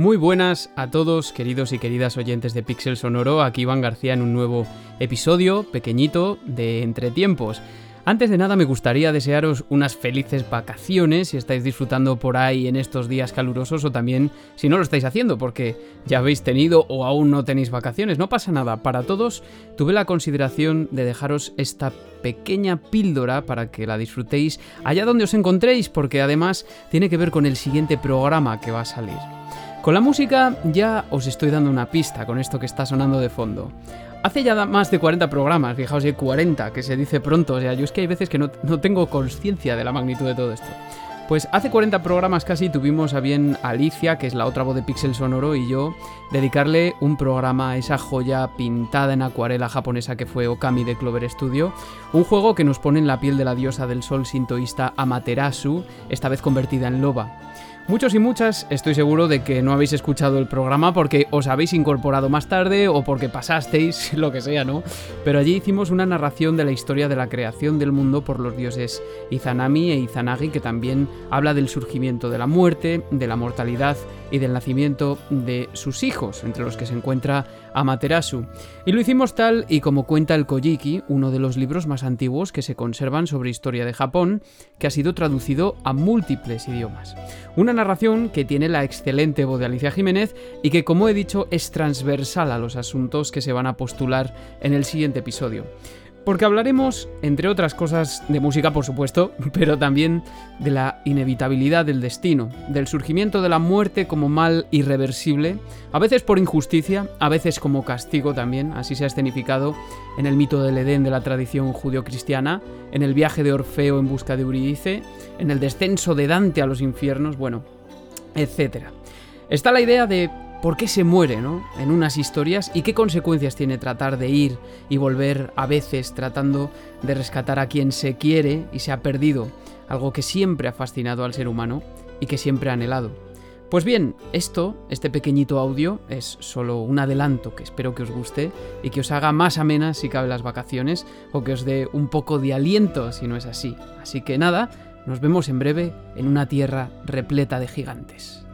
Muy buenas a todos, queridos y queridas oyentes de Pixel Sonoro. Aquí Iván García en un nuevo episodio pequeñito de Entretiempos. Antes de nada me gustaría desearos unas felices vacaciones si estáis disfrutando por ahí en estos días calurosos o también si no lo estáis haciendo porque ya habéis tenido o aún no tenéis vacaciones. No pasa nada, para todos tuve la consideración de dejaros esta pequeña píldora para que la disfrutéis allá donde os encontréis porque además tiene que ver con el siguiente programa que va a salir. Con la música ya os estoy dando una pista con esto que está sonando de fondo. Hace ya más de 40 programas, fijaos, hay 40, que se dice pronto, o sea, yo es que hay veces que no, tengo conciencia de la magnitud de todo esto. Pues hace 40 programas casi tuvimos a bien Alicia, que es la otra voz de Pixel Sonoro, y yo dedicarle un programa a esa joya pintada en acuarela japonesa que fue Okami de Clover Studio, un juego que nos pone en la piel de la diosa del sol sintoísta Amaterasu, esta vez convertida en loba. Muchos y muchas estoy seguro de que no habéis escuchado el programa porque os habéis incorporado más tarde o porque pasasteis, lo que sea, ¿no? Pero allí hicimos una narración de la historia de la creación del mundo por los dioses Izanami e Izanagi, que también habla del surgimiento de la muerte, de la mortalidad y del nacimiento de sus hijos, entre los que se encuentra Amaterasu. Y lo hicimos tal y como cuenta el Kojiki, uno de los libros más antiguos que se conservan sobre historia de Japón, que ha sido traducido a múltiples idiomas. Una narración que tiene la excelente voz de Alicia Jiménez y que, como he dicho, es transversal a los asuntos que se van a postular en el siguiente episodio. Porque hablaremos, entre otras cosas, de música, por supuesto, pero también de la inevitabilidad del destino, del surgimiento de la muerte como mal irreversible, a veces por injusticia, a veces como castigo también, así se ha escenificado en el mito del Edén de la tradición judio-cristiana, en el viaje de Orfeo en busca de Eurídice, en el descenso de Dante a los infiernos, bueno, etc. Está la idea de por qué se muere ¿no? en unas historias y qué consecuencias tiene tratar de ir y volver a veces tratando de rescatar a quien se quiere y se ha perdido, algo que siempre ha fascinado al ser humano y que siempre ha anhelado. Pues bien, esto, este pequeñito audio, es solo un adelanto que espero que os guste y que os haga más amenas si cabe las vacaciones o que os dé un poco de aliento si no es así. Así que nada, nos vemos en breve en una tierra repleta de gigantes.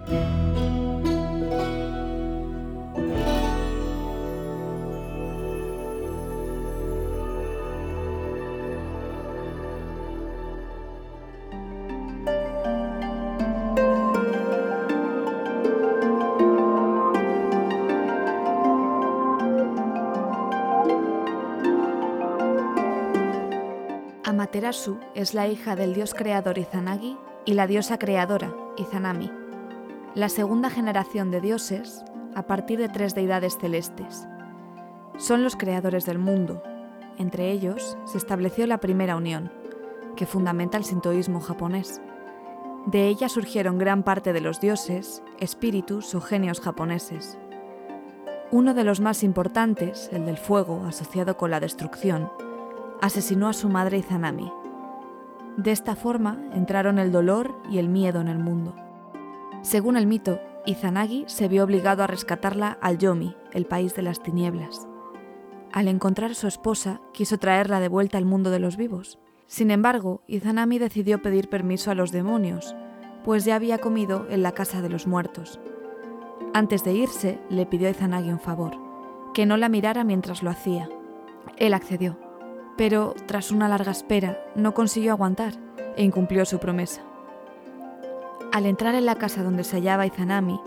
Amaterasu es la hija del dios creador Izanagi y la diosa creadora, Izanami, la segunda generación de dioses a partir de tres deidades celestes. Son los creadores del mundo. Entre ellos se estableció la primera unión, que fundamenta el sintoísmo japonés. De ella surgieron gran parte de los dioses, espíritus o genios japoneses. Uno de los más importantes, el del fuego asociado con la destrucción, asesinó a su madre Izanami. De esta forma entraron el dolor y el miedo en el mundo. Según el mito, Izanagi se vio obligado a rescatarla al Yomi, el país de las tinieblas. Al encontrar a su esposa, quiso traerla de vuelta al mundo de los vivos. Sin embargo, Izanami decidió pedir permiso a los demonios, pues ya había comido en la casa de los muertos. Antes de irse, le pidió a Izanagi un favor, que no la mirara mientras lo hacía. Él accedió pero tras una larga espera no consiguió aguantar e incumplió su promesa. Al entrar en la casa donde se hallaba Izanami,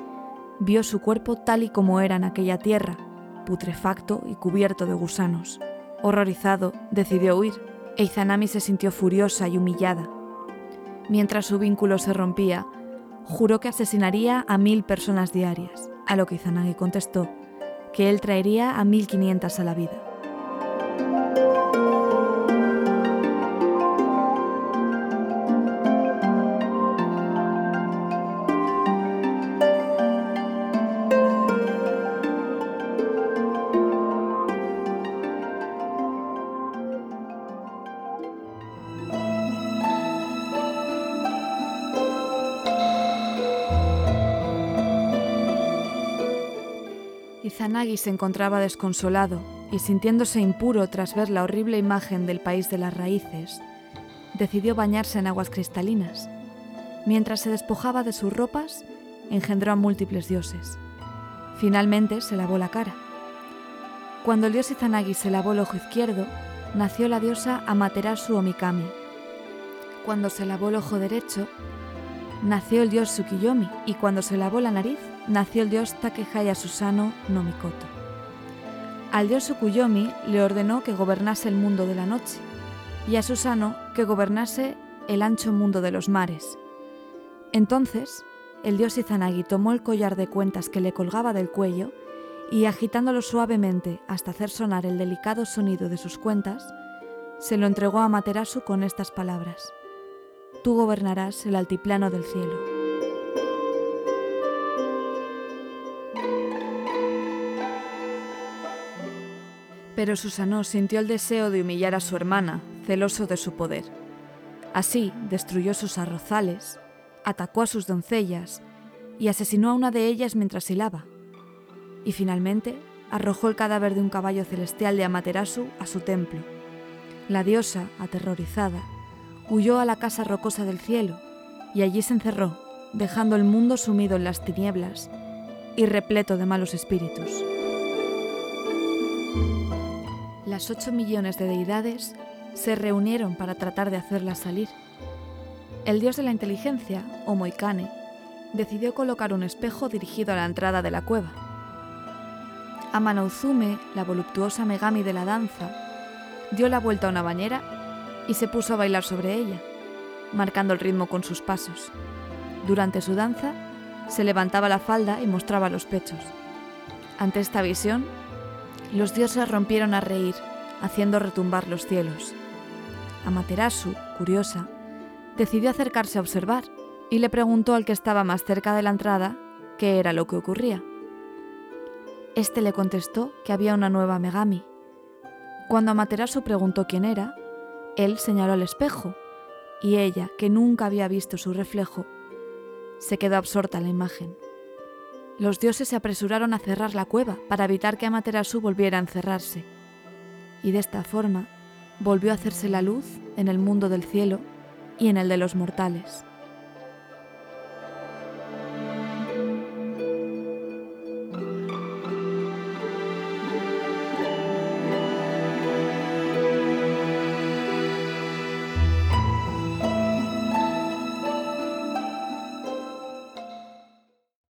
vio su cuerpo tal y como era en aquella tierra, putrefacto y cubierto de gusanos. Horrorizado, decidió huir, e Izanami se sintió furiosa y humillada. Mientras su vínculo se rompía, juró que asesinaría a mil personas diarias, a lo que Izanagi contestó que él traería a mil quinientas a la vida. Izanagi se encontraba desconsolado y sintiéndose impuro tras ver la horrible imagen del país de las raíces, decidió bañarse en aguas cristalinas. Mientras se despojaba de sus ropas, engendró a múltiples dioses. Finalmente se lavó la cara. Cuando el dios Izanagi se lavó el ojo izquierdo, nació la diosa Amaterasu o Mikami. Cuando se lavó el ojo derecho, nació el dios Tsukiyomi y cuando se lavó la nariz, nació el dios Takehaya Susano no Mikoto. Al dios Tsukuyomi le ordenó que gobernase el mundo de la noche y a Susano que gobernase el ancho mundo de los mares. Entonces, el dios Izanagi tomó el collar de cuentas que le colgaba del cuello y agitándolo suavemente hasta hacer sonar el delicado sonido de sus cuentas, se lo entregó a Materasu con estas palabras. Tú gobernarás el altiplano del cielo. Pero Susanoo sintió el deseo de humillar a su hermana, celoso de su poder. Así destruyó sus arrozales, atacó a sus doncellas y asesinó a una de ellas mientras hilaba. Y finalmente arrojó el cadáver de un caballo celestial de Amaterasu a su templo. La diosa, aterrorizada, huyó a la casa rocosa del cielo y allí se encerró, dejando el mundo sumido en las tinieblas y repleto de malos espíritus. Las ocho millones de deidades se reunieron para tratar de hacerla salir. El dios de la inteligencia, o Moikane, decidió colocar un espejo dirigido a la entrada de la cueva. Amanouzume, la voluptuosa Megami de la danza, dio la vuelta a una bañera y se puso a bailar sobre ella, marcando el ritmo con sus pasos. Durante su danza, se levantaba la falda y mostraba los pechos. Ante esta visión, los dioses rompieron a reír, haciendo retumbar los cielos. Amaterasu, curiosa, decidió acercarse a observar y le preguntó al que estaba más cerca de la entrada qué era lo que ocurría. Este le contestó que había una nueva Megami. Cuando Amaterasu preguntó quién era, él señaló al espejo y ella, que nunca había visto su reflejo, se quedó absorta en la imagen. Los dioses se apresuraron a cerrar la cueva para evitar que Amaterasu volviera a encerrarse, y de esta forma volvió a hacerse la luz en el mundo del cielo y en el de los mortales.